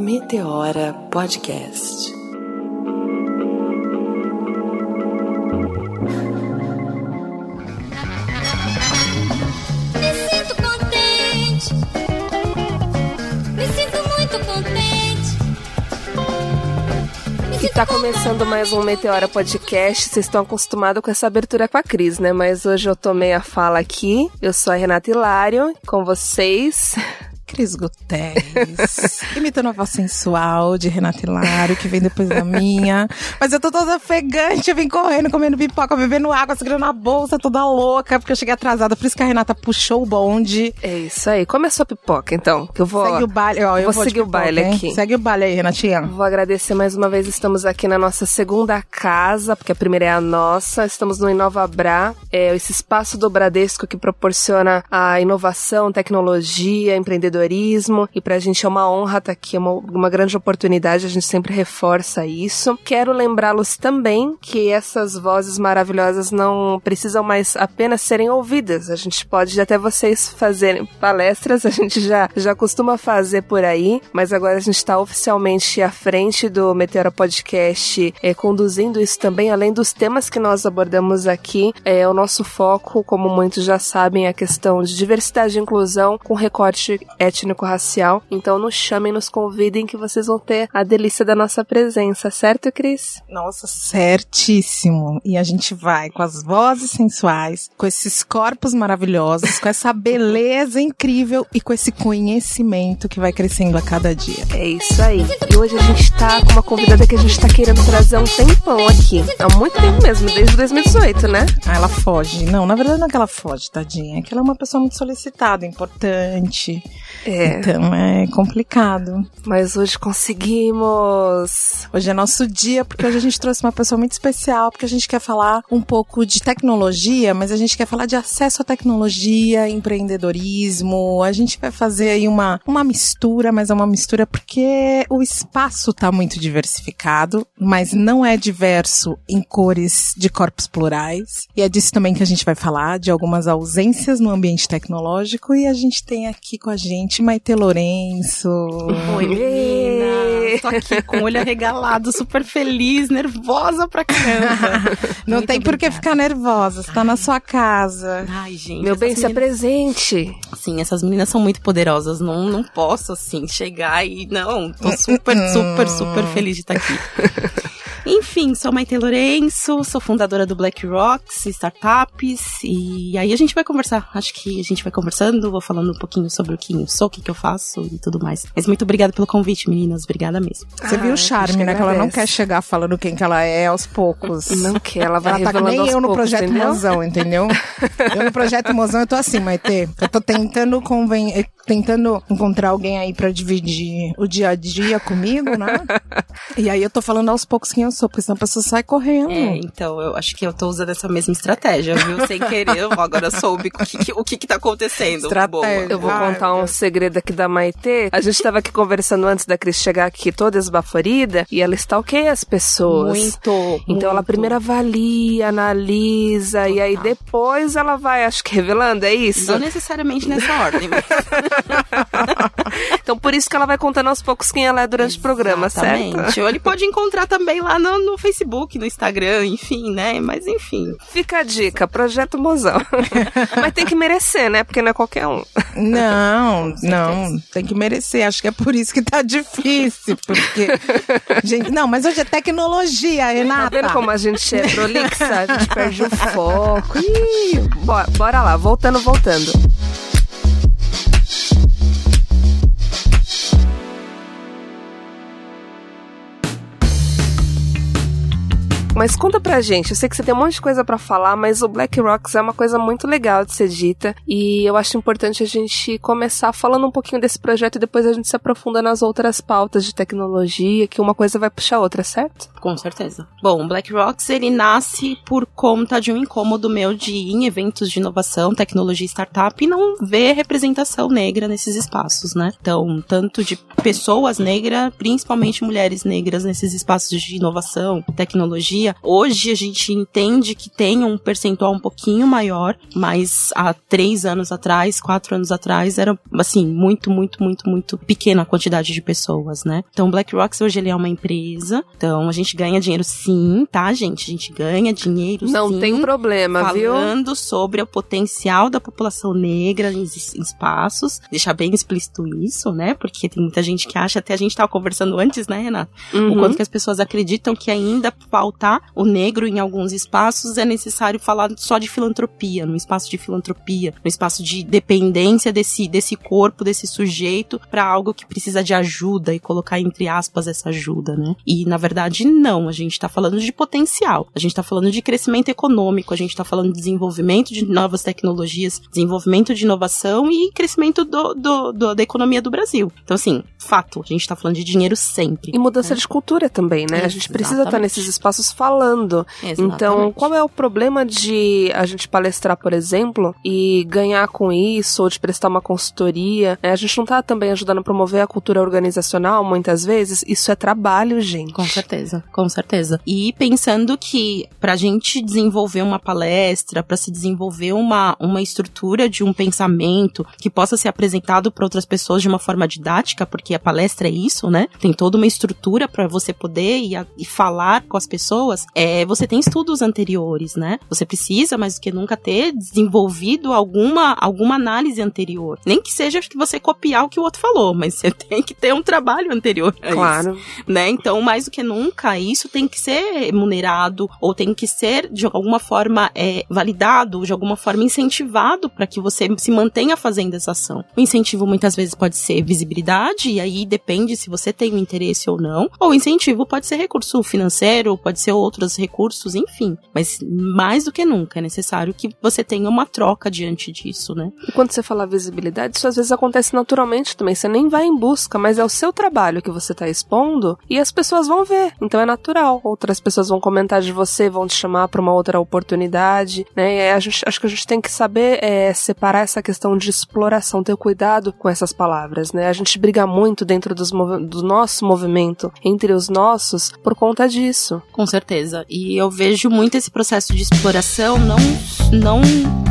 Meteora Podcast. Me sinto contente. Me sinto muito contente. E tá começando mais um Meteora Podcast. Vocês estão acostumados com essa abertura com a Cris, né? Mas hoje eu tomei a fala aqui. Eu sou a Renata Hilário, com vocês. Cris Guterres, imitando a voz sensual de Renata Hilário, que vem depois da minha. Mas eu tô toda ofegante, eu vim correndo, comendo pipoca, bebendo água, segurando a bolsa, toda louca, porque eu cheguei atrasada. Por isso que a Renata puxou o bonde. É isso aí. Come a sua pipoca, então. Que eu vou. Segue o baile, ó, eu vou de seguir o pipoca, baile hein? aqui. Segue o baile aí, Renatinha. Vou agradecer mais uma vez. Estamos aqui na nossa segunda casa, porque a primeira é a nossa. Estamos no Inova Bra, é esse espaço do Bradesco que proporciona a inovação, tecnologia, empreendedorismo. E pra gente é uma honra estar aqui, é uma, uma grande oportunidade. A gente sempre reforça isso. Quero lembrá-los também que essas vozes maravilhosas não precisam mais apenas serem ouvidas. A gente pode até vocês fazerem palestras, a gente já, já costuma fazer por aí, mas agora a gente está oficialmente à frente do Meteora Podcast, eh, conduzindo isso também, além dos temas que nós abordamos aqui. É, o nosso foco, como muitos já sabem, é a questão de diversidade e inclusão com recorte étnico-racial. Então nos chamem, nos convidem que vocês vão ter a delícia da nossa presença, certo, Cris? Nossa, certíssimo. E a gente vai com as vozes sensuais, com esses corpos maravilhosos, com essa beleza incrível e com esse conhecimento que vai crescendo a cada dia. É isso aí. E hoje a gente tá com uma convidada que a gente tá querendo trazer há um tempão aqui. Há muito tempo mesmo, desde 2018, né? Ah, ela foge. Não, na verdade não é que ela foge, tadinha. É que ela é uma pessoa muito solicitada, importante. É. Então é complicado. Mas hoje conseguimos. Hoje é nosso dia, porque hoje a gente trouxe uma pessoa muito especial, porque a gente quer falar um pouco de tecnologia, mas a gente quer falar de acesso à tecnologia, empreendedorismo. A gente vai fazer aí uma, uma mistura, mas é uma mistura porque o espaço tá muito diversificado, mas não é diverso em cores de corpos plurais. E é disso também que a gente vai falar, de algumas ausências no ambiente tecnológico. E a gente tem aqui com a gente Maite Lourenço. Oi, menina. Tô aqui com o olho arregalado, super feliz, nervosa pra caramba. Não Muito tem por que ficar nervosa, você tá na sua casa. Ai, gente. Meu bem, essas se meninas- apresente. Sim, essas meninas são muito poderosas. Não, não posso, assim, chegar e. Não, tô super, super, super feliz de estar aqui. Enfim, sou Maite Lourenço, sou fundadora do Black Rocks Startups. E aí a gente vai conversar. Acho que a gente vai conversando, vou falando um pouquinho sobre o que eu sou, o que, que eu faço e tudo mais. Mas muito obrigada pelo convite, meninas. Obrigada mesmo. Você Ah, viu o charme, né? Que ela não quer chegar falando quem que ela é aos poucos. Não quer, ela vai Ela tá nem aos eu no poucos, projeto entendeu? Mozão, entendeu? Eu no projeto Mozão, eu tô assim, Maite. Eu tô tentando conven... eh, tentando encontrar alguém aí pra dividir o dia a dia comigo, né? E aí eu tô falando aos poucos quem eu sou, porque senão a pessoa sai correndo. É, então, eu acho que eu tô usando essa mesma estratégia, viu? Sem querer, eu agora soube o que, que- o que, que tá acontecendo. Estratégia. Boa. Eu vou contar um segredo aqui da Maitê. A gente tava aqui conversando antes da Cris chegar aqui toda esbaforida e ela stalkeia as pessoas. Muito. Então ela muito. primeiro avalia, analisa e aí depois ela vai, acho que revelando, é isso? Não necessariamente nessa ordem, mas Então por isso que ela vai contando aos poucos quem ela é durante o programa, certo? Exatamente. Ou ele pode encontrar também lá no, no Facebook, no Instagram, enfim, né? Mas enfim. Fica a dica, projeto mozão. Mas tem que merecer, né? Porque não é qualquer um. Não, não, tem que merecer. Acho que é por isso que tá difícil, porque gente, não, mas hoje é tecnologia, Tá Renata. vendo como a gente é prolixa? A gente perde o foco. Ih, bora, bora lá, voltando, voltando. Mas conta pra gente, eu sei que você tem um monte de coisa pra falar, mas o Black Rocks é uma coisa muito legal de ser dita e eu acho importante a gente começar falando um pouquinho desse projeto e depois a gente se aprofunda nas outras pautas de tecnologia, que uma coisa vai puxar a outra, certo? Com certeza. Bom, o Black Rocks, ele nasce por conta de um incômodo meu de ir em eventos de inovação, tecnologia e startup e não ver representação negra nesses espaços, né? Então, tanto de pessoas negras, principalmente mulheres negras nesses espaços de inovação, tecnologia, maioria. Hoje a gente entende que tem um percentual um pouquinho maior, mas há três anos atrás, quatro anos atrás, era assim, muito, muito, muito, muito pequena a quantidade de pessoas, né? Então o BlackRock hoje ele é uma empresa, então a gente ganha dinheiro sim, tá, gente? A gente ganha dinheiro Não sim. tem problema, viu? Falando sobre o potencial da população negra em es- em espaços, deixar bem explícito isso, né? Porque tem muita gente que acha, até a gente tava conversando antes, né, Renata? O Uhum. quanto que as pessoas acreditam que ainda faltar o negro em alguns espaços é necessário falar só de filantropia, num espaço de filantropia, no espaço de dependência desse, desse corpo, desse sujeito, para algo que precisa de ajuda e colocar entre aspas essa ajuda, né? E na verdade não, a gente tá falando de potencial, a gente tá falando de crescimento econômico, a gente tá falando de desenvolvimento de novas tecnologias, desenvolvimento de inovação e crescimento do, do- do- da economia do Brasil. Então assim, fato, a gente tá falando de dinheiro sempre. E mudança de cultura também, né? A gente precisa estar nesses espaços falando. Então, Exatamente. qual é o problema de a gente palestrar, por exemplo, e ganhar com isso, ou de prestar uma consultoria? né? A gente não tá também ajudando a promover a cultura organizacional, muitas vezes? Isso é trabalho, gente. Com certeza, com certeza. E pensando que pra gente desenvolver uma palestra, pra se desenvolver uma, uma estrutura de um pensamento que possa ser apresentado para outras pessoas de uma forma didática, porque a palestra é isso, né? Tem toda uma estrutura pra você poder ir a- e falar com as pessoas. É, você tem estudos anteriores, né? Você precisa mais do que nunca ter desenvolvido alguma alguma análise anterior. Nem que seja que você copiar o que o outro falou, mas você tem que ter um trabalho anterior a isso Claro. né? Então, mais do que nunca, isso tem que ser remunerado ou tem que ser de alguma forma é, validado, de alguma forma incentivado para que você se mantenha fazendo essa ação. O incentivo muitas vezes pode ser visibilidade e aí depende se você tem um interesse ou não. Ou o incentivo pode ser recurso financeiro, pode ser outros recursos, enfim. Mas mais do que nunca é necessário que você tenha uma troca diante disso, né? E quando você fala visibilidade, isso às vezes acontece naturalmente também. Você nem vai em busca, mas é o seu trabalho que você tá expondo e as pessoas vão ver. Então é natural. Outras pessoas vão comentar de você, vão te chamar para uma outra oportunidade, né? A gente, acho que a gente tem que saber é, separar essa questão de exploração, ter cuidado com essas palavras, né? A gente briga muito dentro dos do nosso movimento, entre os nossos, por conta disso. Com certeza. E eu vejo muito esse processo de exploração não, não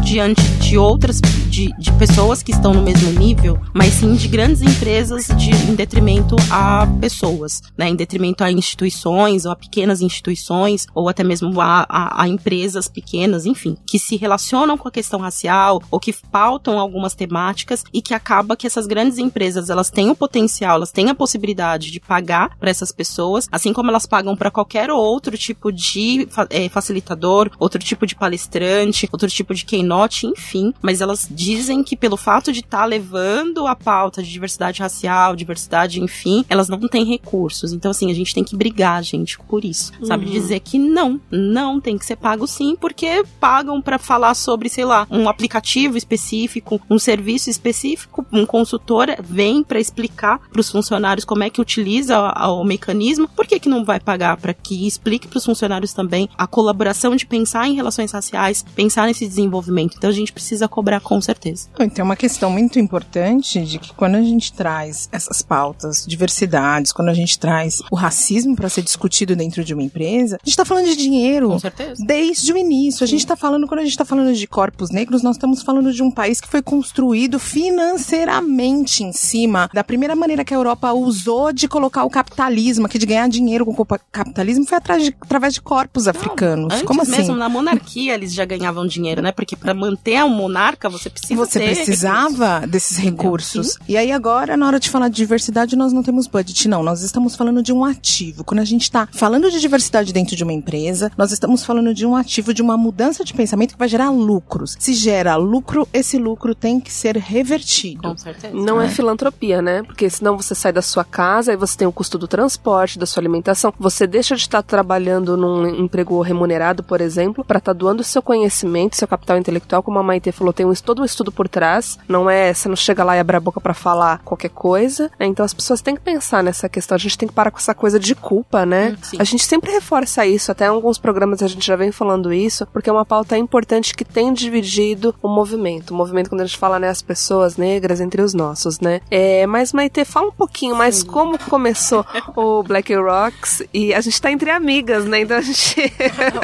diante de outras, de, de pessoas que estão no mesmo nível, mas sim de grandes empresas de, em detrimento a pessoas, né? Em detrimento a instituições, ou a pequenas instituições, ou até mesmo a, a, a empresas pequenas, enfim, que se relacionam com a questão racial, ou que pautam algumas temáticas, e que acaba que essas grandes empresas, elas têm o potencial, elas têm a possibilidade de pagar para essas pessoas, assim como elas pagam para qualquer outro tipo de eh, facilitador, outro tipo de palestrante, outro tipo de keynote, enfim, mas elas dizem que pelo fato de estar levando a pauta de diversidade racial, diversidade, enfim, elas não têm recursos. Então, assim, a gente tem que brigar, gente, por isso. Sabe? Dizer que não, não tem que ser pago sim, porque pagam para falar sobre, sei lá, um aplicativo específico, um serviço específico, um consultor vem para explicar para os funcionários como é que utiliza a- o mecanismo, por que, que não vai pagar para que explique para os funcionários também a colaboração de pensar em relações raciais, pensar nesse desenvolvimento. Então a gente precisa cobrar com certeza. Então, uma questão muito importante de que quando a gente traz essas pautas, diversidades, quando a gente traz o racismo para ser discutido dentro de uma empresa, a gente está falando de dinheiro. certeza. Desde o início, a gente está falando, quando a gente está falando de corpos negros, nós estamos falando de um país que foi construído financeiramente em cima da primeira maneira que a Europa usou de colocar o capitalismo, aqui de ganhar dinheiro com o capitalismo, foi atrás de- através de corpos africanos. Antes Como assim? mesmo, na monarquia, eles já ganhavam dinheiro, né? Porque para manter um monarca, você precisa Você ter recursos. precisava desses recursos. E aí agora, na hora de falar de diversidade, nós não temos budget, não. Nós estamos falando de um ativo. Quando a gente está falando de diversidade dentro de uma empresa, nós estamos falando de um ativo, de uma mudança de pensamento que vai gerar lucros. Se gera lucro, esse lucro tem que ser revertido. Com certeza. Não é. filantropia, né? Porque senão você sai da sua casa e você tem o custo do transporte, da sua alimentação. Você deixa de estar trabalhando num emprego remunerado, por exemplo, para estar doando seu conhecimento, seu capital intelectual, como a Maite falou, tem um, todo um estudo por trás. Não é, você não chega lá e abre a boca para falar qualquer coisa. né? Então as pessoas têm que pensar nessa questão. A gente tem que parar com essa coisa de culpa, né? Hum, sim. A gente sempre reforça isso, até em alguns programas a gente já vem falando isso, porque é uma pauta importante que tem dividido o movimento. O movimento, quando a gente fala, né, as pessoas negras entre os nossos, né? É, mas, Maite, fala um pouquinho mais como começou o Black Rocks e a gente tá entre amigas, né? Então a gente.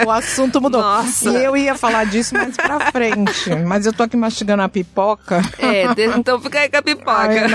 o assunto mudou. Nossa. E eu ia falar disso mais pra frente. Mas eu tô aqui mastigando a pipoca. É, então fica aí com a pipoca. Ai.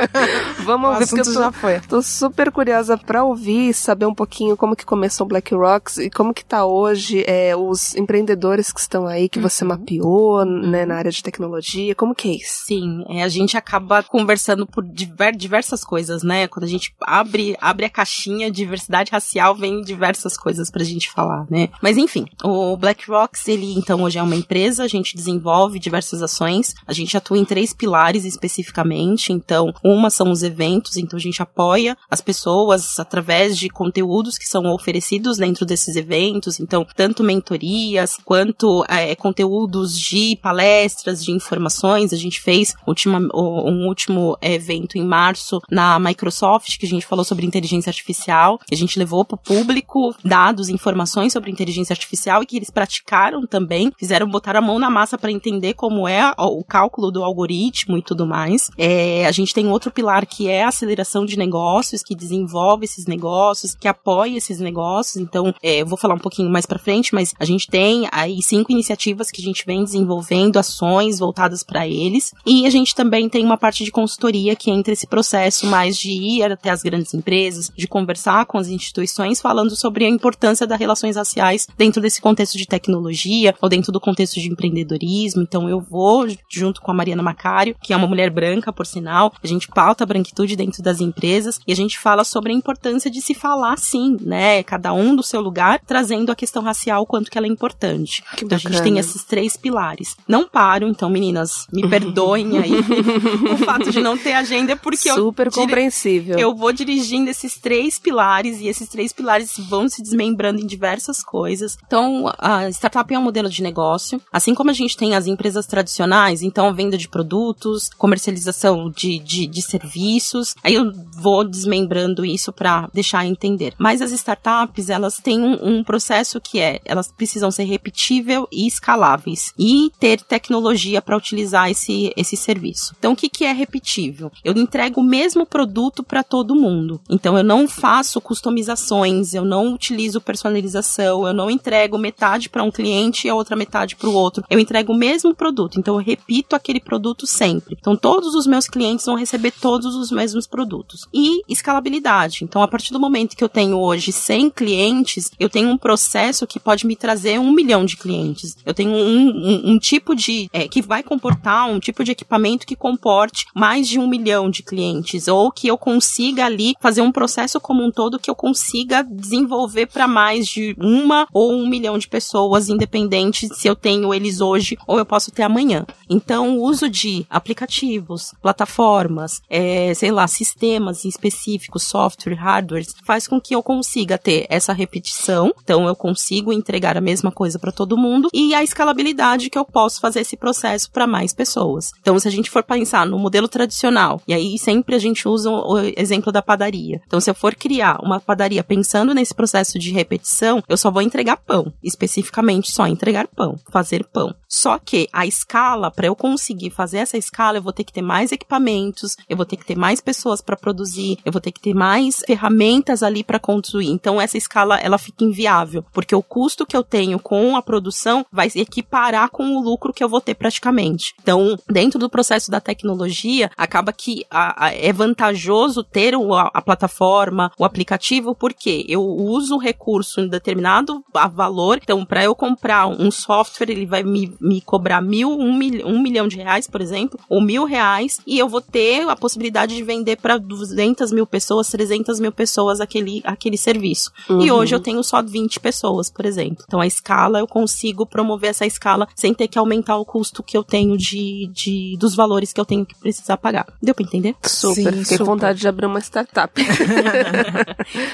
Vamos O ouvir, porque eu tô, já foi. tô super curiosa pra ouvir e saber um pouquinho como que começou o Black Rocks e como que tá hoje é, os empreendedores que estão aí, que você mapeou, né, na área de tecnologia. Como que é isso? Sim, é, a gente acaba conversando por diver- diversas coisas, né? Quando a gente abre, abre a caixinha, diversidade racial, vem diversas coisas pra gente falar, né? Mas enfim, o Black Rocks, ele então hoje é uma empresa, a gente desenvolve diversas ações, a gente atua em três pilares especificamente, então, uma são os eventos, então a gente apoia as pessoas através de conteúdos que são oferecidos dentro desses eventos, então, tanto mentorias quanto é, conteúdos de palestras, de informações. A gente fez ultima, um último evento em março na Microsoft, que a gente falou sobre inteligência artificial. A gente levou para o público dados, informações sobre inteligência artificial e que eles praticaram também, fizeram botar a mão na massa para entender como é o cálculo do algoritmo e tudo mais. É, a gente tem outro pilar que é a aceleração de negócios, que desenvolve esses negócios, que apoia esses negócios. Então, é, eu vou falar um pouquinho mais para frente, mas a gente tem aí cinco iniciativas que a gente vem desenvolvendo, ações voltadas para eles. E a gente também tem uma parte de consultoria que entra esse processo mais de ir até as grandes empresas, de conversar com as instituições, falando sobre a importância das relações raciais dentro desse contexto de tecnologia ou dentro do contexto de empreendedorismo. Então, eu vou junto com a Mariana Macário, que é uma mulher branca, por sinal, a gente pauta a branquitude dentro das empresas e a gente fala sobre a importância de se falar sim, né? Cada um do seu lugar, trazendo a questão racial, quanto que ela é importante. Que então a gente bacana. tem esses três pilares. Não paro, então, meninas, me perdoem aí o fato de não ter agenda, porque eu super compreensível. eu vou dirigindo esses três pilares e esses três pilares vão se desmembrando em diversas coisas. Então, a startup é um modelo de negócio. Assim como a gente tem as empresas tradicionais, então venda de produtos, comercialização de, de, de serviços. Aí eu vou desmembrando isso para deixar entender. Mas as startups, elas têm um, um processo que é, elas precisam ser repetível e escaláveis e ter tecnologia para utilizar esse, esse serviço. Então, o que, que é repetível? Eu entrego o mesmo produto para todo mundo. Então, eu não faço customizações, eu não utilizo personalização, eu não entrego metade para um cliente e a outra metade para o outro. Eu entrego o mesmo produto. Então, eu repito aquele produto sempre. Então, todos os meus clientes vão receber todos os mesmos produtos. E escalabilidade. Então, a partir do momento que eu tenho hoje 100 clientes, eu tenho um processo que pode me trazer um milhão de clientes. Eu tenho um, um- um tipo de. é, que vai comportar um tipo de equipamento que comporte mais de um milhão de clientes. Ou que eu consiga ali fazer um processo como um todo que eu consiga desenvolver para mais de uma ou um milhão de pessoas, independente se eu tenho eles hoje ou eu posso ter amanhã. Então, o uso de aplicativos, plataformas, é, sei lá, sistemas específicos, software, hardware, faz com que eu consiga ter essa repetição. Então, eu consigo entregar a mesma coisa para todo mundo e a escalabilidade que eu posso fazer esse processo para mais pessoas. Então, se a gente for pensar no modelo tradicional, e aí sempre a gente usa o exemplo da padaria. Então, se eu for criar uma padaria pensando nesse processo de repetição, eu só vou entregar pão, especificamente só entregar pão, fazer pão. Só que a escala, para eu conseguir fazer essa escala, eu vou ter que ter mais equipamentos, eu vou ter que ter mais pessoas para produzir, eu vou ter que ter mais ferramentas ali para construir. Então essa escala ela fica inviável, porque o custo que eu tenho com a produção vai se equiparar com o lucro que eu vou ter praticamente. Então, dentro do processo da tecnologia, acaba que a- a- é vantajoso ter o- a, a plataforma, o aplicativo, porque eu uso o recurso em determinado valor. Então, para eu comprar um software, ele vai me, me cobrar mil, um, mil, um milhão de reais, por exemplo, ou mil reais, e eu vou ter a possibilidade de vender para 200 mil pessoas, 300 mil pessoas aquele, aquele serviço. E hoje eu tenho só 20 pessoas, por exemplo. Então, a escala, eu consigo promover essa escala sem ter que aumentar o custo que eu tenho de, de dos valores que eu tenho que precisar pagar. Deu para entender? Super. Sim, Fiquei com super. vontade de abrir uma startup.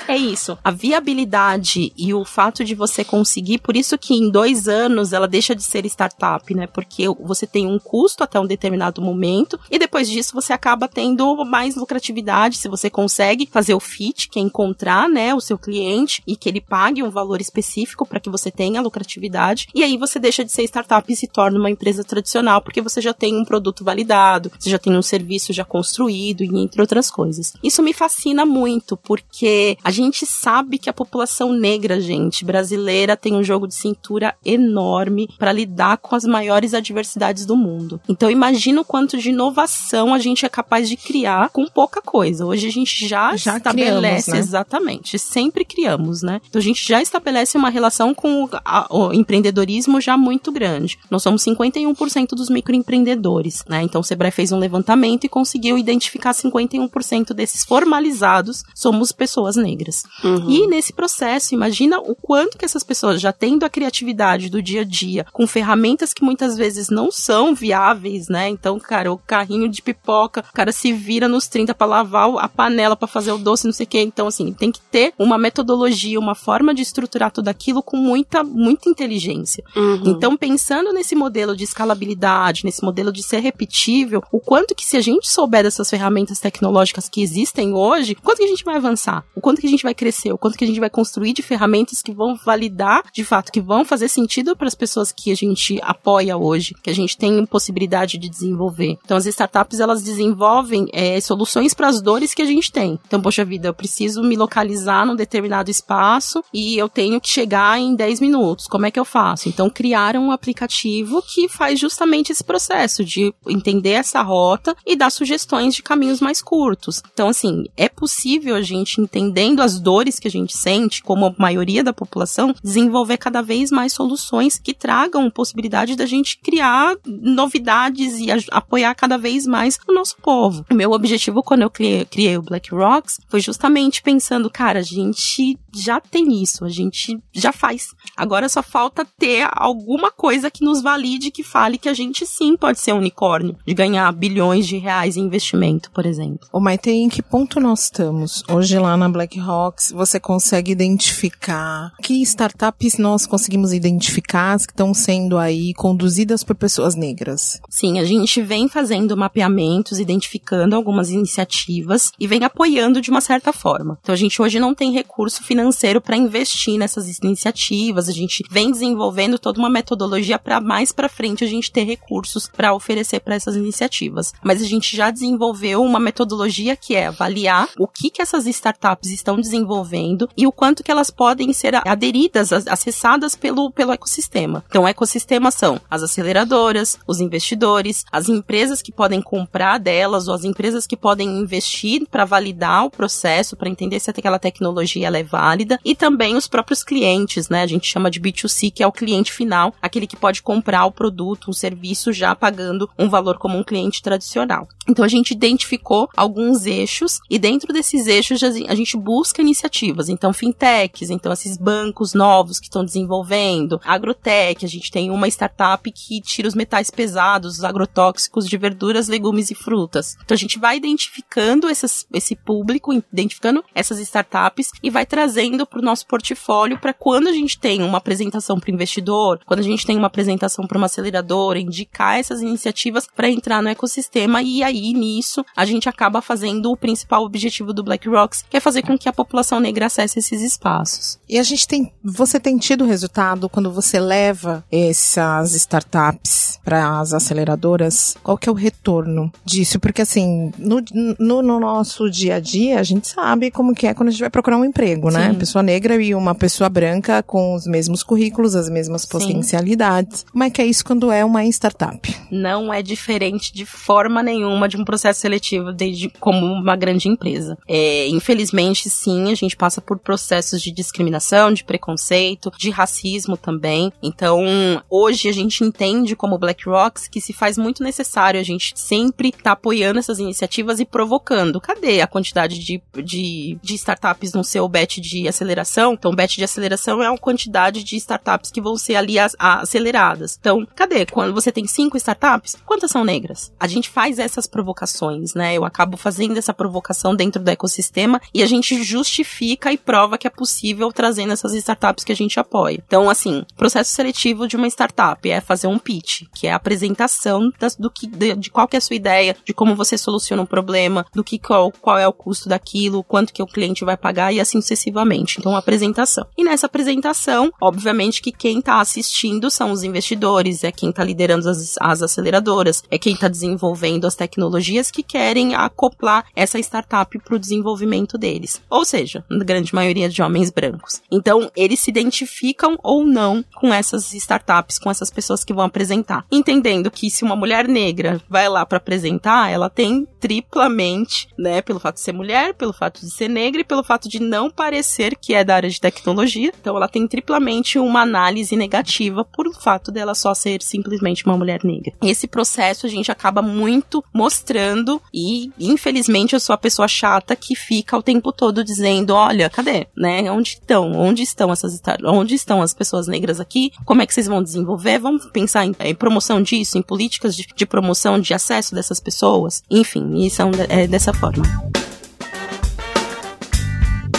É isso. A viabilidade e o fato de você conseguir, por isso que em dois anos ela deixa de ser startup startup, né? Porque você tem um custo até um determinado momento e depois disso você acaba tendo mais lucratividade se você consegue fazer o fit, que é encontrar, né, o seu cliente e que ele pague um valor específico para que você tenha lucratividade. E aí você deixa de ser startup e se torna uma empresa tradicional, porque você já tem um produto validado, você já tem um serviço já construído e entre outras coisas. Isso me fascina muito, porque a gente sabe que a população negra, gente, brasileira tem um jogo de cintura enorme para lidar com as maiores adversidades do mundo. Então imagina o quanto de inovação a gente é capaz de criar com pouca coisa. Hoje a gente já, Já estabelece criamos, né? exatamente, sempre criamos, né? Então a gente já estabelece uma relação com o, a- o empreendedorismo já muito grande. Nós somos 51% dos microempreendedores, né? Então o Sebrae fez um levantamento e conseguiu identificar 51% desses formalizados somos pessoas negras. E nesse processo, imagina o quanto que essas pessoas já tendo a criatividade do dia a dia, com ferramentas que muitas vezes não são viáveis, né? Então, cara, o carrinho de pipoca, o cara se vira nos 30 para lavar a panela para fazer o doce, não sei o quê. Então, assim, tem que ter uma metodologia, uma forma de estruturar tudo aquilo com muita, muita inteligência. Uhum. Então, pensando nesse modelo de escalabilidade, nesse modelo de ser repetível, o quanto que se a gente souber dessas ferramentas tecnológicas que existem hoje, o quanto que a gente vai avançar, o quanto que a gente vai crescer, o quanto que a gente vai construir de ferramentas que vão validar, de fato, que vão fazer sentido para as pessoas que a gente apoia hoje, que a gente tem possibilidade de desenvolver. Então, as startups, elas desenvolvem é, soluções para as dores que a gente tem. Então, poxa vida, eu preciso me localizar num determinado espaço e eu tenho que chegar em 10 minutos. Como é que eu faço? Então, criaram um aplicativo que faz justamente esse processo de entender essa rota e dar sugestões de caminhos mais curtos. Então, assim, é possível a gente, entendendo as dores que a gente sente, como a maioria da população, desenvolver cada vez mais soluções que tragam da gente criar novidades e apoiar cada vez mais o nosso povo. O meu objetivo quando eu criei, criei o Black Rocks foi justamente pensando, cara, a gente já tem isso, a gente já faz. Agora só falta ter alguma coisa que nos valide, que fale que a gente sim pode ser um unicórnio, de ganhar bilhões de reais em investimento, por exemplo. Ô, Maite, em que ponto nós estamos? Hoje lá na Black Rocks, você consegue identificar que startups nós conseguimos identificar que estão sendo aí conduzidas por pessoas negras? Sim, a gente vem fazendo mapeamentos, identificando algumas iniciativas e vem apoiando de uma certa forma. Então a gente hoje não tem recurso financeiro para investir nessas iniciativas, a gente vem desenvolvendo toda uma metodologia para mais para frente a gente ter recursos para oferecer para essas iniciativas. Mas a gente já desenvolveu uma metodologia que é avaliar o que que essas startups estão desenvolvendo e o quanto que elas podem ser aderidas, acessadas pelo, pelo ecossistema. Então, o ecossistema as aceleradoras, os investidores, as empresas que podem comprar delas ou as empresas que podem investir para validar o processo, para entender se aquela tecnologia é válida e também os próprios clientes, né? A gente chama de B2C, que é o cliente final, aquele que pode comprar o produto, o serviço já pagando um valor como um cliente tradicional. Então a gente identificou alguns eixos e dentro desses eixos a gente busca iniciativas. Então fintechs, então esses bancos novos que estão desenvolvendo, agrotech, a gente tem uma startup que tira os metais pesados, os agrotóxicos de verduras, legumes e frutas. Então a gente vai identificando essas, esse público, identificando essas startups e vai trazendo para o nosso portfólio para quando a gente tem uma apresentação para o investidor, quando a gente tem uma apresentação para uma aceleradora, indicar essas iniciativas para entrar no ecossistema e aí nisso a gente acaba fazendo o principal objetivo do Black Rocks, que é fazer com que a população negra acesse esses espaços. E a gente tem, você tem tido resultado quando você leva essas startups para as aceleradoras? Qual que é o retorno disso? Porque assim, no, no, no nosso dia a dia, a gente sabe como que é quando a gente vai procurar um emprego, né? Sim. Pessoa negra e uma pessoa branca com os mesmos currículos, as mesmas potencialidades. Como é que é isso quando é uma startup? não é diferente de forma nenhuma de um processo seletivo desde como uma grande empresa. É, infelizmente, sim, a gente passa por processos de discriminação, de preconceito, de racismo também. Então, hoje a gente entende como Black Rocks que se faz muito necessário a gente sempre estar apoiando essas iniciativas e provocando. Cadê a quantidade de, de, de startups no seu bet de aceleração? Então, bet de aceleração é a quantidade de startups que vão ser ali as- a- aceleradas. Então, cadê? Quando você tem cinco startups, quantas são negras? A gente faz essas provocações, né? Eu acabo fazendo essa provocação dentro do ecossistema e a gente justifica e prova que é possível trazendo essas startups que a gente apoia. Então, assim, processo seletivo de uma startup. Startup? É fazer um pitch, que é a apresentação das, do que, de, de qual que é a sua ideia, de como você soluciona um problema, do que qual, qual é o custo daquilo, quanto que o cliente vai pagar e assim sucessivamente. Então, apresentação. E nessa apresentação, obviamente que quem está assistindo são os investidores, é quem está liderando as, as aceleradoras, é quem está desenvolvendo as tecnologias que querem acoplar essa startup para o desenvolvimento deles. Ou seja, na grande maioria de homens brancos. Então, eles se identificam ou não com essas startups, com essas pessoas que vão apresentar. Entendendo que se uma mulher negra vai lá para apresentar, ela tem triplamente, né, pelo fato de ser mulher, pelo fato de ser negra e pelo fato de não parecer que é da área de tecnologia. Então, ela tem triplamente uma análise negativa por o fato dela só ser simplesmente uma mulher negra. Esse processo a gente acaba muito mostrando e, infelizmente, eu sou a pessoa chata que fica o tempo todo dizendo, olha, cadê, né? Onde estão? Onde estão essas onde estão as pessoas negras aqui? Como é que vocês vão desenvolver? Vamos pensar em, em promoção disso, em políticas de, de, promoção de acesso dessas pessoas? Enfim, isso é, é dessa forma.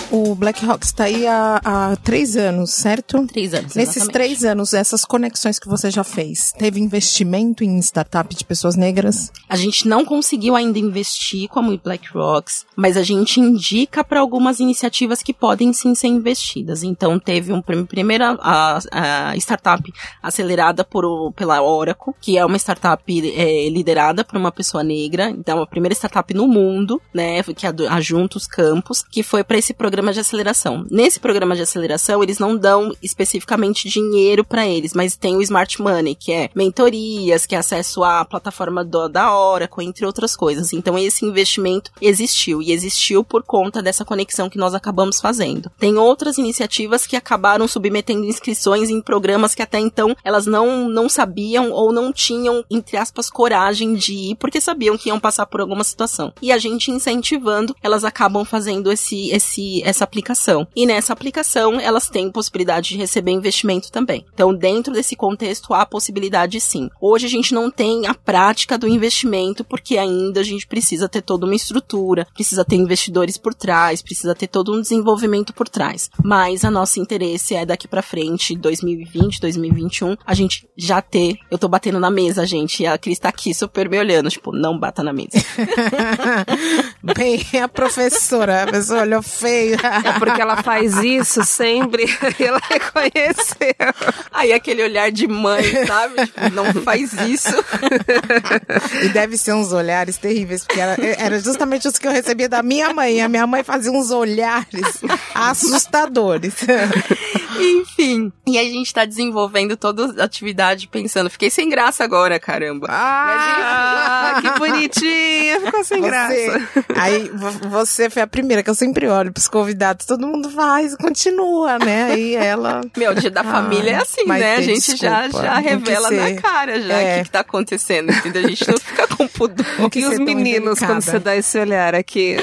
O BlackRock está aí há, há, três anos, certo? Três anos. Nesses exatamente. três anos, essas conexões que você já fez, teve investimento em startup de pessoas negras? A gente não conseguiu ainda investir como o BlackRocks, mas a gente indica para algumas iniciativas que podem sim ser investidas. Então, teve uma primeira a, a startup acelerada por, pela Oracle, que é uma startup é, liderada por uma pessoa negra. Então, a primeira startup no mundo, né, que ajunta os campos, que foi para esse programa programa de aceleração. Nesse programa de aceleração, eles não dão especificamente dinheiro para eles, mas tem o Smart Money, que é mentorias, que é acesso à plataforma do, da Oracle, entre outras coisas. Então, esse investimento existiu e existiu por conta dessa conexão que nós acabamos fazendo. Tem outras iniciativas que acabaram submetendo inscrições em programas que até então elas não, não sabiam ou não tinham, entre aspas, coragem de ir, porque sabiam que iam passar por alguma situação. E a gente incentivando, elas acabam fazendo esse, esse, essa aplicação. E nessa aplicação, elas têm possibilidade de receber investimento também. Então, dentro desse contexto, há possibilidade sim. Hoje a gente não tem a prática do investimento, porque ainda a gente precisa ter toda uma estrutura, precisa ter investidores por trás, precisa ter todo um desenvolvimento por trás. Mas a nosso interesse é daqui para frente, 2020, 2021, a gente já ter. Eu tô batendo na mesa, gente, e a Cris tá aqui super me olhando, tipo, não bata na mesa. Bem, a professora, a pessoa olhou feio. É porque ela faz isso sempre e ela reconheceu. Aí aquele olhar de mãe, sabe? Tipo, não faz isso. E deve ser uns olhares terríveis, porque era, era justamente os que eu recebia da minha mãe. A minha mãe fazia uns olhares assustadores. Enfim. E a gente tá desenvolvendo toda a atividade pensando, fiquei sem graça agora, caramba. Ah, que bonitinha, ficou sem Você- graça. Aí vo- você foi a primeira que eu sempre olho pros convidados, todo mundo faz, continua, né? Aí ela. Meu, dia da família é assim, né? A gente já, desculpa, já revela na cara já o É. que, que tá acontecendo, entendeu? A gente não fica com pudor. que E os meninos, quando você dá esse olhar aqui,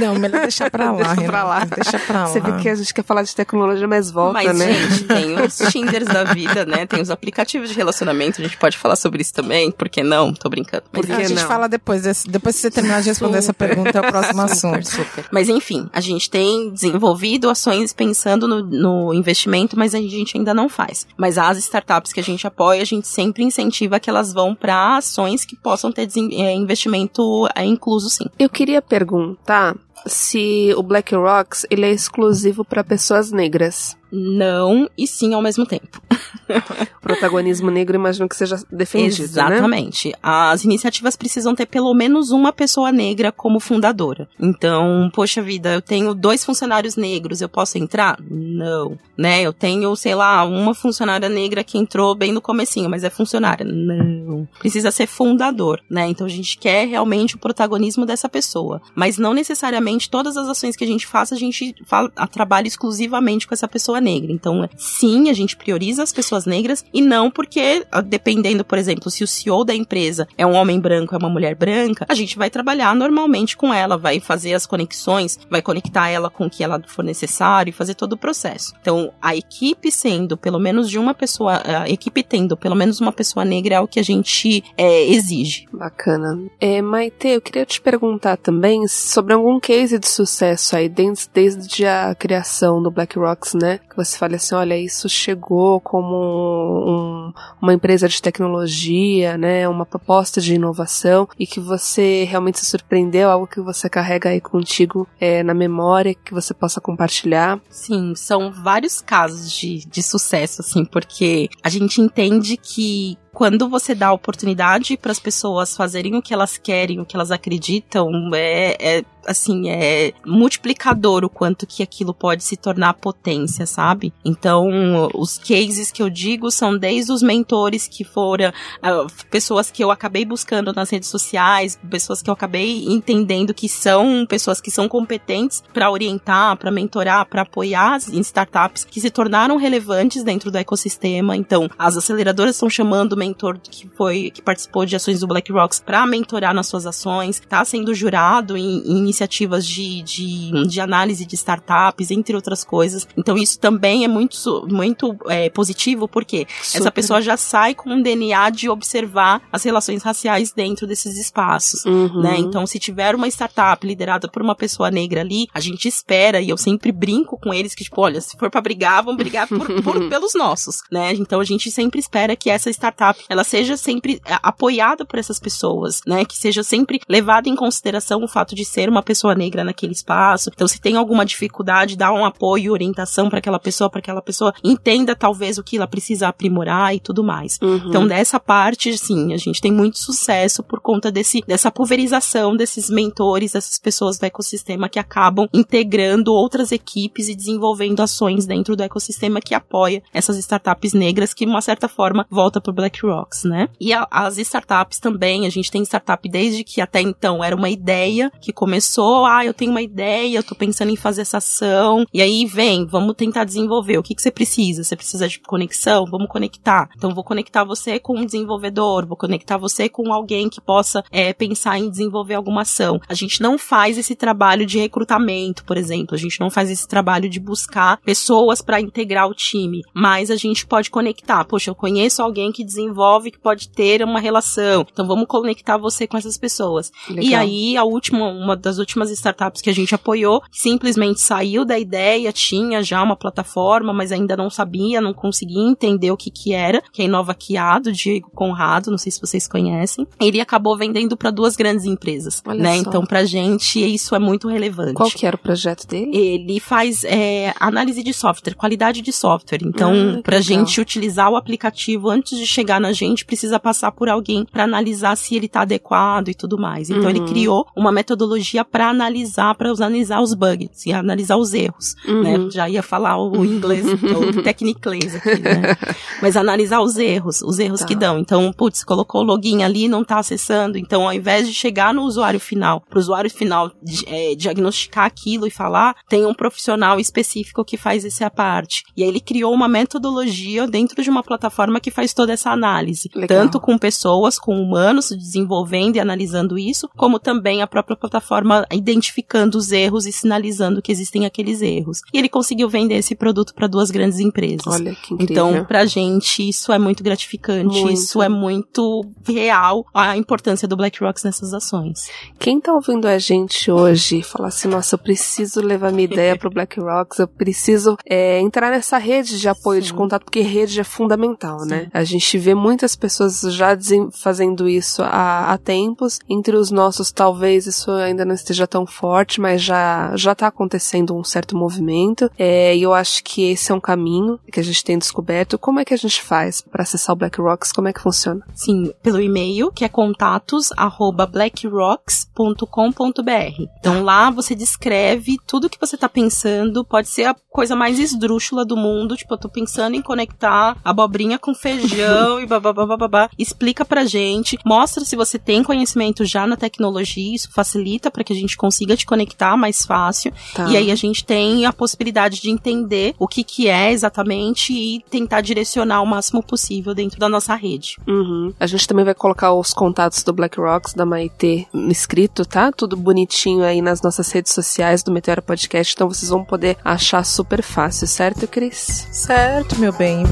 Não, melhor deixar pra lá. Deixa pra lá. Deixa pra lá. você vê que a gente quer falar de tecnologia, mas volta, Mas, né? gente, tem os Tinders da vida, né? Tem os aplicativos de relacionamento, a gente pode falar sobre isso também, por que não? Tô brincando. Mas, Por a gente não? fala depois, desse, depois que você terminar de responder essa pergunta, é o próximo Super, assunto. super. Mas enfim, a gente tem desenvolvido ações pensando no, no investimento, mas a gente ainda não faz. Mas as startups que a gente apoia, a gente sempre incentiva que elas vão para ações que possam ter é, investimento é, incluso sim. Eu queria perguntar se o Black Rocks ele é exclusivo para pessoas negras. Não e sim ao mesmo tempo. Protagonismo negro, imagino que seja defendido, né? Exatamente. As iniciativas precisam ter pelo menos uma pessoa negra como fundadora. Então, poxa vida, eu tenho dois funcionários negros, eu posso entrar? Não. Né? Eu tenho, sei lá, uma funcionária negra que entrou bem no comecinho, mas é funcionária. Não. Precisa ser fundador, né? Então a gente quer realmente o protagonismo dessa pessoa. Mas não necessariamente todas as ações que a gente faça, a gente fala, a, trabalha exclusivamente com essa pessoa negra. Então, sim, a gente prioriza as pessoas negras e não porque, dependendo, por exemplo, se o CEO da empresa é um homem branco, é uma mulher branca, a gente vai trabalhar normalmente com ela, vai fazer as conexões, vai conectar ela com o que ela for necessário e fazer todo o processo. Então, a equipe sendo pelo menos de uma pessoa, a equipe tendo pelo menos uma pessoa negra é o que a gente é, exige. Bacana. É, Maite, eu queria te perguntar também sobre algum case de sucesso aí, desde, desde a criação do Black Rocks, né? Que você fala assim, olha, isso chegou com como um, uma empresa de tecnologia, né, uma proposta de inovação e que você realmente se surpreendeu, algo que você carrega aí contigo é, na memória, que você possa compartilhar? Sim, são vários casos de, de sucesso, assim, porque a gente entende que quando você dá oportunidade para as pessoas fazerem o que elas querem, o que elas acreditam, é, é assim, é multiplicador o quanto que aquilo pode se tornar potência, sabe? Então, os cases que eu digo são desde os mentores que foram uh, pessoas que eu acabei buscando nas redes sociais, pessoas que eu acabei entendendo que são pessoas que são competentes para orientar, para mentorar, para apoiar em startups que se tornaram relevantes dentro do ecossistema. Então, as aceleradoras estão chamando mentor que foi que participou de ações do Black Rocks para mentorar nas suas ações, está sendo jurado em, em iniciativas de, de, de, análise de startups, entre outras coisas. Então isso também é muito, muito é, positivo, porque Super. essa pessoa já sai com um DNA de observar as relações raciais dentro desses espaços, uhum. né? Então se tiver uma startup liderada por uma pessoa negra ali, a gente espera, e eu sempre brinco com eles que, tipo, olha, se for para brigar, vamos brigar por, por, pelos nossos, né? Então a gente sempre espera que essa startup startup ela seja sempre é, apoiada por essas pessoas, né? Que seja sempre levada em consideração o fato de ser uma pessoa negra naquele espaço. Então, se tem alguma dificuldade, dá um apoio e orientação para aquela pessoa, para que aquela pessoa entenda talvez o que ela precisa aprimorar e tudo mais. Uhum. Então, dessa parte, sim, a gente tem muito sucesso por conta desse, dessa pulverização desses mentores, dessas pessoas do ecossistema que acabam integrando outras equipes e desenvolvendo ações dentro do ecossistema que apoia essas startups negras que, de uma certa forma, volta pro Black Rocks, né? E a, as startups também, a gente tem startup desde que até então era uma ideia que começou, ah, eu tenho uma ideia, eu tô pensando em fazer essa ação, e aí vem, vamos tentar desenvolver. O que, que você precisa? Você precisa de conexão? Vamos conectar. Então, vou conectar você com um desenvolvedor, vou conectar você com alguém que possa é, pensar em desenvolver alguma ação. A gente não faz esse trabalho de recrutamento, por exemplo, a gente não faz esse trabalho de buscar pessoas para integrar o time, mas a gente pode conectar. Poxa, eu conheço alguém que desenvolve desenvolve que pode ter uma relação. Então vamos conectar você com essas pessoas. Legal. E aí a última, uma das últimas startups que a gente apoiou, simplesmente saiu da ideia, tinha já uma plataforma, mas ainda não sabia, não conseguia entender o que que era, que é Inova Quiado, Diego Conrado, não sei se vocês conhecem. Ele acabou vendendo para duas grandes empresas, Olha né? Só. Então pra gente isso é muito relevante. Qual que era o projeto dele? Ele faz é, análise de software, qualidade de software. Então, ah, pra legal. gente utilizar o aplicativo antes de chegar chegar na gente, precisa passar por alguém para analisar se ele tá adequado e tudo mais. Então uhum. ele criou uma metodologia para analisar, para analisar os bugs e analisar os erros, uhum. né? Já ia falar o inglês, o tecniclês aqui, né? Mas analisar os erros, os erros tá. que dão. Então, putz, colocou o login ali, não tá acessando. Então, ao invés de chegar no usuário final, pro usuário final é, diagnosticar aquilo e falar, tem um profissional específico que faz essa parte. E aí ele criou uma metodologia dentro de uma plataforma que faz toda essa análise análise, Legal. tanto com pessoas, com humanos desenvolvendo e analisando isso, como também a própria plataforma identificando os erros e sinalizando que existem aqueles erros. E ele conseguiu vender esse produto para duas grandes empresas. Olha que incrível. Então, pra gente isso é muito gratificante, muito. isso é muito real a importância do BlackRock nessas ações. Quem tá ouvindo a gente hoje falar assim, nossa, eu preciso levar minha ideia pro BlackRock, eu preciso é, entrar nessa rede de apoio, Sim. de contato, porque rede é fundamental, Sim. né? A gente vê muitas pessoas já fazendo isso há, há tempos. Entre os nossos, talvez isso ainda não esteja tão forte, mas já já está acontecendo um certo movimento. É, e eu acho que esse é um caminho que a gente tem descoberto. Como é que a gente faz para acessar o Black Rocks? Como é que funciona? Sim, pelo e-mail, que é contatos@blackrocks.com.br. Então lá você descreve tudo que você está pensando. Pode ser a coisa mais esdrúxula do mundo, tipo, eu tô pensando em conectar abobrinha com feijão e babá, explica pra gente, mostra se você tem conhecimento já na tecnologia, isso facilita para que a gente consiga te conectar mais fácil. Tá. E aí a gente tem a possibilidade de entender o que que é exatamente e tentar direcionar o máximo possível dentro da nossa rede. Uhum. A gente também vai colocar os contatos do Black Rocks, da Maitê, escrito, tá? Tudo bonitinho aí nas nossas redes sociais do Meteora Podcast, então vocês vão poder achar super fácil, certo, Cris? Certo, meu bem.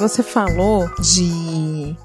Você falou de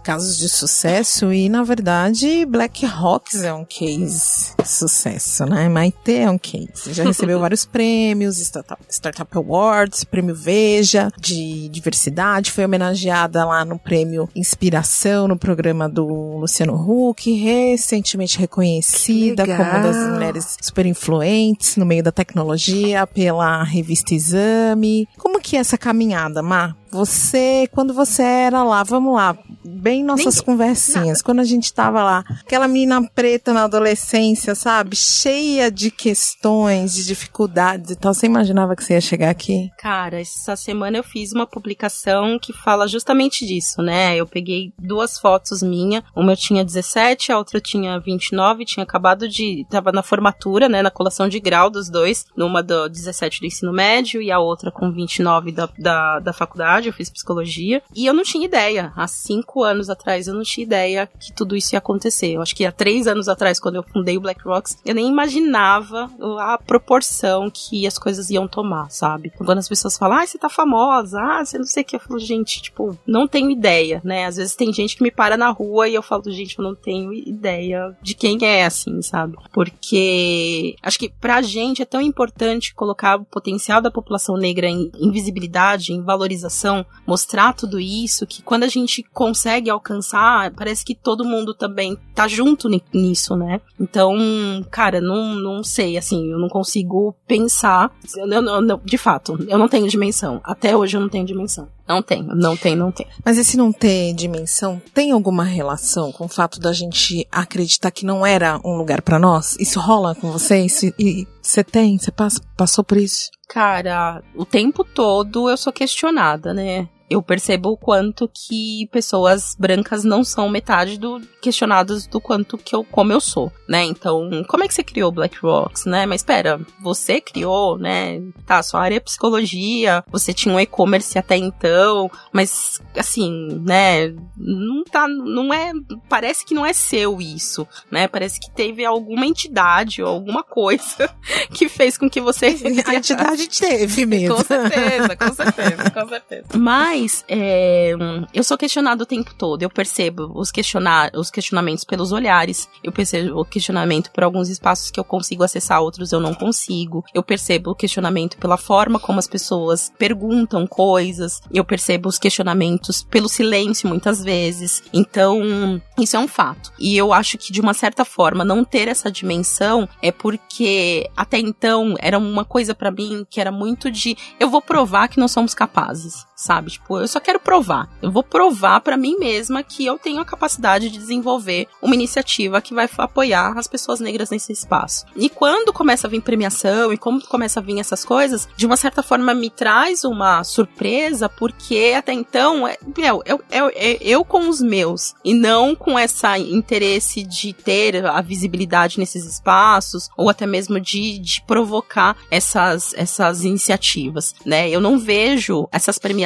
casos de sucesso e, na verdade, Black Rocks é um case sucesso, né? Maite é um case. Já recebeu vários prêmios, Startup, Awards, Prêmio Veja, de diversidade, foi homenageada lá no Prêmio Inspiração, no programa do Luciano Huck, recentemente reconhecida como uma das mulheres super influentes no meio da tecnologia pela revista Exame. Como que é essa caminhada, Mar? Você, quando você era lá, vamos lá, bem nossas conversinhas, quando a gente tava lá, aquela menina preta na adolescência, sabe? Cheia de questões, de dificuldades e tal. Você imaginava que você ia chegar aqui? Cara, essa semana eu fiz uma publicação que fala justamente disso, né? Eu peguei duas fotos minha, uma eu tinha 17, a outra eu tinha 29, tinha acabado de. tava na formatura, né? Na colação de grau dos dois, numa do 17 do ensino médio e a outra com 29 da, da, da faculdade, eu fiz psicologia. E eu não tinha ideia, há cinco anos atrás, eu não tinha ideia que tudo isso ia acontecer. Eu acho que há três anos atrás, quando eu fundei o Black Rocks, eu nem imaginava a proporção que as coisas iam tomar, sabe? Quando as pessoas falam, ah, você tá famosa, ah, você não sei o que, eu falo, gente, tipo, não tenho ideia, né? Às vezes tem gente que me para na rua e eu falo, gente, eu não tenho ideia de quem é, assim, sabe? Porque acho que pra gente é tão importante colocar o potencial da população negra em, em visibilidade, em valorização, mostrar tudo isso, que quando a gente consegue alcançar, parece que todo mundo também tá junto ni- nisso, né? Então, cara, não, não sei, assim, eu não consigo pensar. Eu, eu- eu- de fato, eu não tenho dimensão. Até hoje eu não tenho dimensão. Não tenho, não tenho, não tenho. Mas esse não ter dimensão tem alguma relação com o fato da gente acreditar que não era um lugar pra nós? Isso rola com você? Isso, e você tem? Você passa- passou por isso? Cara, o tempo todo eu sou questionada, né? Eu percebo o quanto que pessoas brancas não são metade do questionadas do quanto que eu como eu sou, né? Então, como é que você criou Black Rocks, né? Mas espera, você criou, né? Tá, sua área é psicologia, você tinha um e-commerce até então, mas assim, né? Não tá, não é, parece que não é seu isso, né? Parece que teve alguma entidade ou alguma coisa que fez com que você A entidade teve mesmo. com certeza, com certeza, com certeza. Mas é, eu sou questionado o tempo todo. Eu percebo os, questionar, os questionamentos pelos olhares. Eu percebo o questionamento por alguns espaços que eu consigo acessar, outros eu não consigo. Eu percebo o questionamento pela forma como as pessoas perguntam coisas. Eu percebo os questionamentos pelo silêncio, muitas vezes. Então, isso é um fato. E eu acho que, de uma certa forma, não ter essa dimensão é porque até então era uma coisa pra mim que era muito de eu vou provar que não somos capazes, sabe? Tipo, eu só quero provar. Eu vou provar pra mim mesma que eu tenho a capacidade de desenvolver uma iniciativa que vai apoiar as pessoas negras nesse espaço. E quando começa a vir premiação e como começa a vir essas coisas, de uma certa forma me traz uma surpresa, porque até então, é, meu, eu, eu, eu, eu com os meus, e não com essa interesse de ter a visibilidade nesses espaços, ou até mesmo de, de provocar essas, essas iniciativas, né? Eu não vejo essas premiações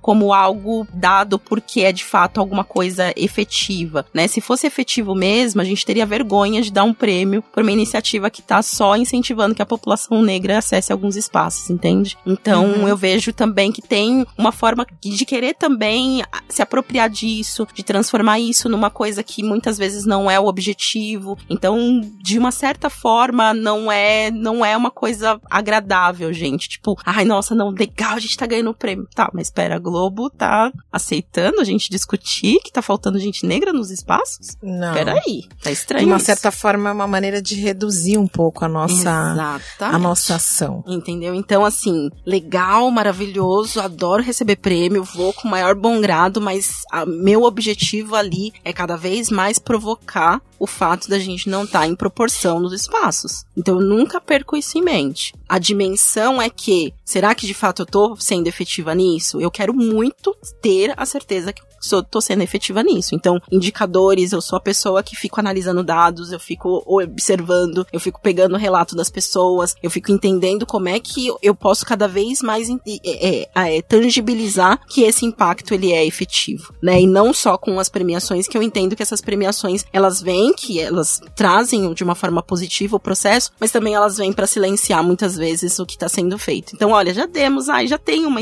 como algo dado porque é de fato alguma coisa efetiva, né? Se fosse efetivo mesmo, a gente teria vergonha de dar um prêmio por uma iniciativa que tá só incentivando que a população negra acesse alguns espaços, entende? Então Uhum. eu vejo também que tem uma forma de querer também se apropriar disso, de transformar isso numa coisa que muitas vezes não é o objetivo. Então, de uma certa forma, não é não é uma coisa agradável, gente. Tipo, ai, nossa, não, legal, a gente tá ganhando o prêmio. Tá, mas espera, a Globo tá aceitando a gente discutir que tá faltando gente negra nos espaços? Não. Peraí, tá De estranho. uma isso. certa forma, é uma maneira de reduzir um pouco a nossa, Exatamente. a nossa ação. Entendeu? Então, assim, legal, maravilhoso, adoro receber prêmio, vou com o maior bom grado, mas a- meu objetivo ali é cada vez mais provocar o fato da gente não estar em proporção nos espaços. Então, eu nunca perco isso em mente. A dimensão é que, será que de fato eu tô sendo efetiva nisso? Eu quero muito ter a certeza que sou, tô sendo efetiva nisso. Então, indicadores, eu sou a pessoa que fico analisando dados, eu fico observando, eu fico pegando o relato das pessoas, eu fico entendendo como é que eu posso cada vez mais é, é, é, tangibilizar que esse impacto ele é efetivo, né? E não só com as premiações, que eu entendo que essas premiações, elas vêm, que elas trazem de uma forma positiva o processo, mas também elas vêm para silenciar muitas vezes o que está sendo feito. Então, olha, já demos, ai, já tem uma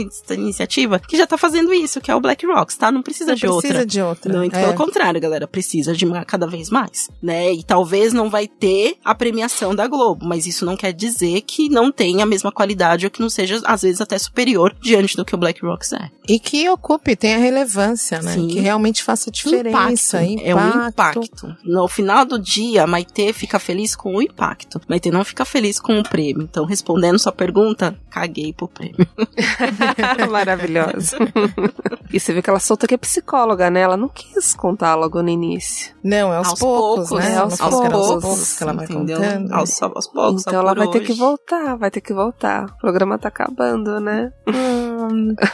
iniciativa que já tá fazendo isso, que é o Black Rocks, tá? Não precisa Não de precisa outra. de outra. Não, É. pelo contrário, galera, precisa de cada vez mais, né? E talvez não vai ter a premiação da Globo, mas isso não quer dizer que não tenha a mesma qualidade ou que não seja, às vezes, até superior diante do que o Black Rocks é. E que ocupe, tenha relevância, né? Sim. Que realmente faça diferença. Impacto. É um impacto. No final do dia, a Maitê fica feliz com o impacto. Maitê não fica feliz com o prêmio. Então, respondendo sua pergunta, caguei pro prêmio. Maravilhosa. e você vê que ela solta que é psicóloga, né? Ela não quis contar logo no início. Não, é aos, poucos, né? né? Não Aos que era poucos, que ela vai entendeu? contando. Aos, aos poucos. então ela vai ter que hoje. voltar, vai ter que voltar. O programa tá acabando, né? Hum.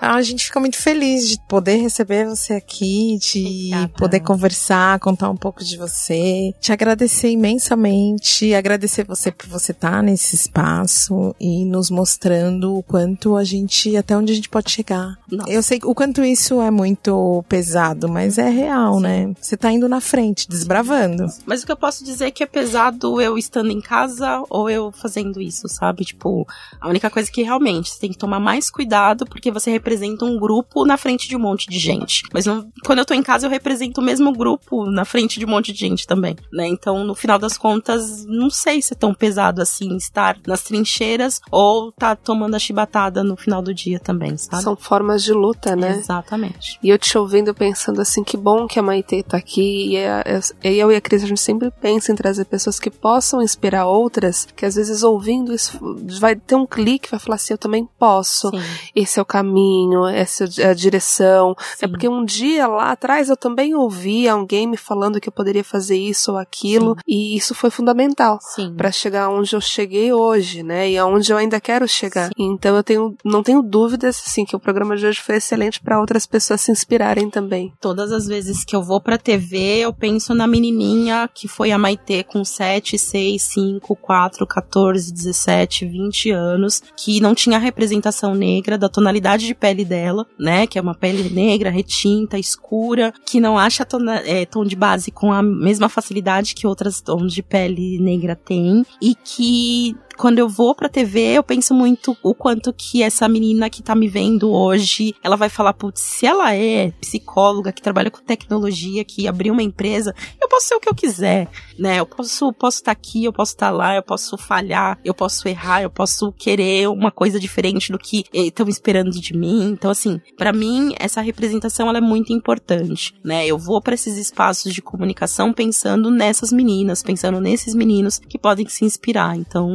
Ah, a gente fica muito feliz de poder receber você aqui, de Obrigada. poder conversar, contar um pouco de você, te agradecer imensamente, agradecer você por você estar nesse espaço e nos mostrando o quanto a gente, até onde a gente pode chegar. Nossa. Eu sei o quanto isso é muito pesado, mas é real, né? Você tá indo na frente, desbravando. Mas o que eu posso dizer é que é pesado eu estando em casa ou eu fazendo isso, sabe? Tipo, a única coisa que realmente você tem que tomar mais cuidado porque você representa um grupo na frente de um monte de gente. Mas não- quando eu tô em casa eu represento o mesmo grupo na frente de um monte de gente também, né? Então, no final das contas, não sei se é tão pesado assim estar nas trincheiras ou tá tomando a chibatada no final do dia também, sabe? São formas de luta, né? Exatamente. E eu te ouvindo pensando assim, que bom que a Maitê tá aqui. E a- eu, eu e a Cris, a gente sempre pensa em trazer pessoas que possam inspirar outras, que às vezes ouvindo isso vai ter um clique, vai falar assim, eu também posso. Sim. Esse é o caminho, essa é a direção. É Sim. porque um dia lá atrás eu também ouvi alguém me falando que eu poderia fazer isso ou aquilo, e isso foi fundamental Sim. para chegar onde eu cheguei hoje, né? E aonde eu ainda quero chegar. Então eu tenho, não tenho dúvidas, assim, que o programa de hoje foi excelente para outras pessoas se inspirarem também. Todas as vezes que eu vou pra TV, eu penso na menininha que foi a Maitê com 7, 6, 5, 4, 14, 17, 20 anos, que não tinha representação negra da tonalidade de pele dela, né? Que é uma pele negra, retinta, escura, que não acha tona- é, tom de base com a mesma facilidade que outras tons de pele negra têm, e que quando eu vou pra TV, eu penso muito o quanto que essa menina que tá me vendo hoje, ela vai falar, putz, se ela é psicóloga, que trabalha com tecnologia, que abriu uma empresa, eu posso ser o que eu quiser, né? Eu posso posso estar aqui, eu posso estar lá, eu posso falhar, eu posso errar, eu posso querer uma coisa diferente do que estão esperando de mim. Então, assim, pra mim, essa representação ela é muito importante, né? Eu vou pra esses espaços de comunicação pensando nessas meninas, pensando nesses meninos que podem se inspirar. Então,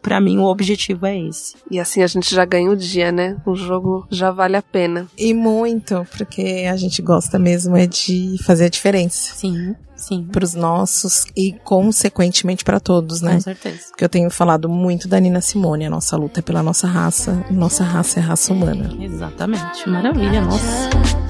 pra mim, o objetivo é esse. E assim a gente já ganha o dia, né? O jogo já vale a pena. E muito, porque a gente gosta mesmo é de fazer a diferença Sim, sim. pros nossos e consequentemente pra todos, né? Com certeza. Porque eu tenho falado muito da Nina Simone, a nossa luta é pela nossa raça, e nossa raça é a raça humana. Exatamente. Maravilha, nossa.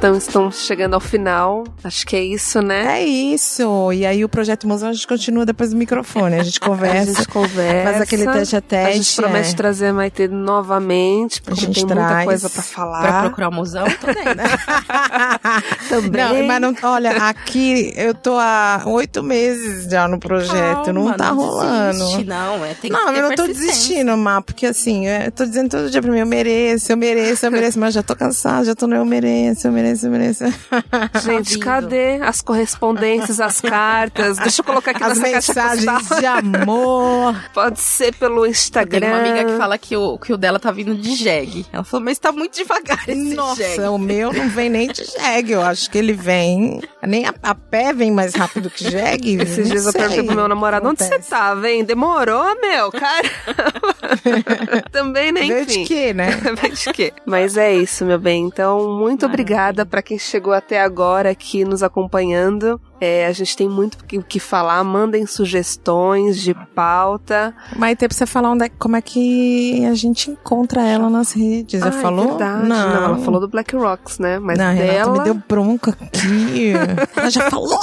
Então estamos chegando ao final. Acho que é isso, né? É isso. E aí o projeto Museu a gente continua depois do microfone, a gente A conversa. gente conversa. faz aquele tete a tete, A gente promete é. trazer a Maite novamente, porque A gente tem muita traz coisa pra falar. Pra procurar o museu, tô dentro. Também. Não, mas não, olha, aqui eu tô há oito meses já no projeto, não Calma, tá rolando. Desiste, não, é, tem Não, que ter eu não tô desistindo, Má, porque assim, eu tô dizendo todo dia pra mim, eu mereço, eu mereço, eu mereço, mas já tô cansada, já tô no eu mereço, eu mereço, eu mereço. Gente, cadê as correspondências, as cartas? Deixa eu colocar aqui As nessa caixa mensagens de amor. Pode ser pelo Tem Instagram. uma amiga que fala que o, que o dela tá vindo de jegue. Ela falou, mas tá muito devagar esse Nossa, jegue. o meu não vem nem de jegue, eu acho que ele vem, nem a, a pé vem mais rápido que jegue. Esses dias eu sei. perguntei pro meu namorado, onde você tava, hein? Demorou, meu? Cara. Também, né? Enfim. de quê, né? Veio de quê? Mas é isso, meu bem. Então, muito obrigada pra quem chegou até agora aqui nos acompanhando. É, a gente tem muito o que- falar. Mandem sugestões de pauta. Maite, precisa falar onde é, como é que a gente encontra ela nas redes. Já Ah, falou? É verdade. Não. ela falou do Black Rocks, né? Mas Não, a Renata dela. me deu bronca aqui. ela já falou.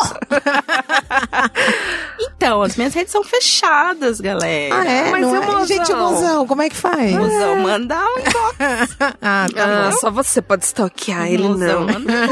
Então, as minhas redes são fechadas, galera. Ah, é? Mas Não e o é? mozão? Gente, o mozão, como é que faz? Mozão, manda um inbox. Ah, tá Ah, só você pode stalkear ele, Mozão, não. manda um.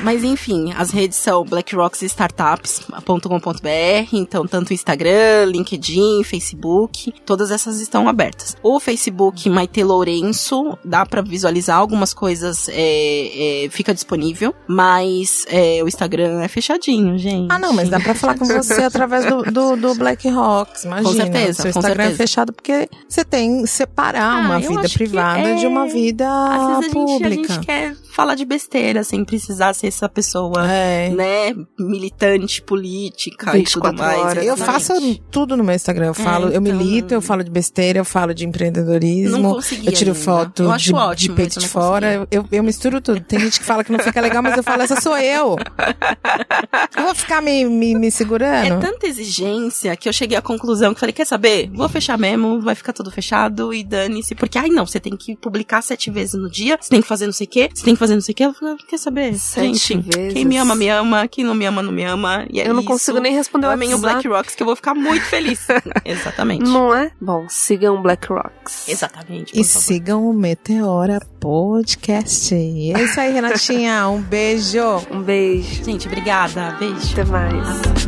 Mas enfim, as redes são blackrockstartups.com.br, então tanto Instagram, LinkedIn, Facebook, todas essas estão abertas. O Facebook Maite Lourenço, dá pra visualizar algumas coisas, é, é, fica disponível, mas é, o Instagram é fechadinho, gente. Ah, não, mas dá pra falar com você através do, do, do Black Rocks, imagina. Com certeza, Seu Instagram certeza. é fechado porque você tem que separar Ah, uma eu vida privada é. de uma vida Às vezes a gente, a pública. gente quer falar de besteira sem precisar ser essa pessoa, É. né, militante política e tudo 24 mais. horas. Eu exatamente. faço tudo no meu Instagram. Eu falo, eu então, milito, eu falo de besteira, eu falo de empreendedorismo. Eu tiro ainda. foto Eu de, ótimo, de peito eu de fora. Eu, eu, eu misturo tudo. Tem gente que fala que não fica legal, mas eu falo, essa sou eu. Eu vou ficar me, me, me É segurando. tanta exigência que eu cheguei à conclusão que falei, quer saber? Vou fechar mesmo, vai ficar tudo fechado e dane-se. Porque, ai não, você tem que publicar sete vezes no dia, você tem que fazer não sei o quê, você tem que fazer não sei o quê. Eu falei, quer saber? Sete Gente, vezes. quem me ama, me ama, quem não me ama, não me ama. E é Eu não isso. consigo nem responder o o. Black Rocks que eu vou ficar muito feliz. Exatamente. Não é? Bom, sigam Black Rocks. Exatamente. por E favor. sigam o Meteora Podcast. É isso aí, Renatinha. Um beijo. Um beijo. Gente, obrigada. Beijo. Até mais. Tell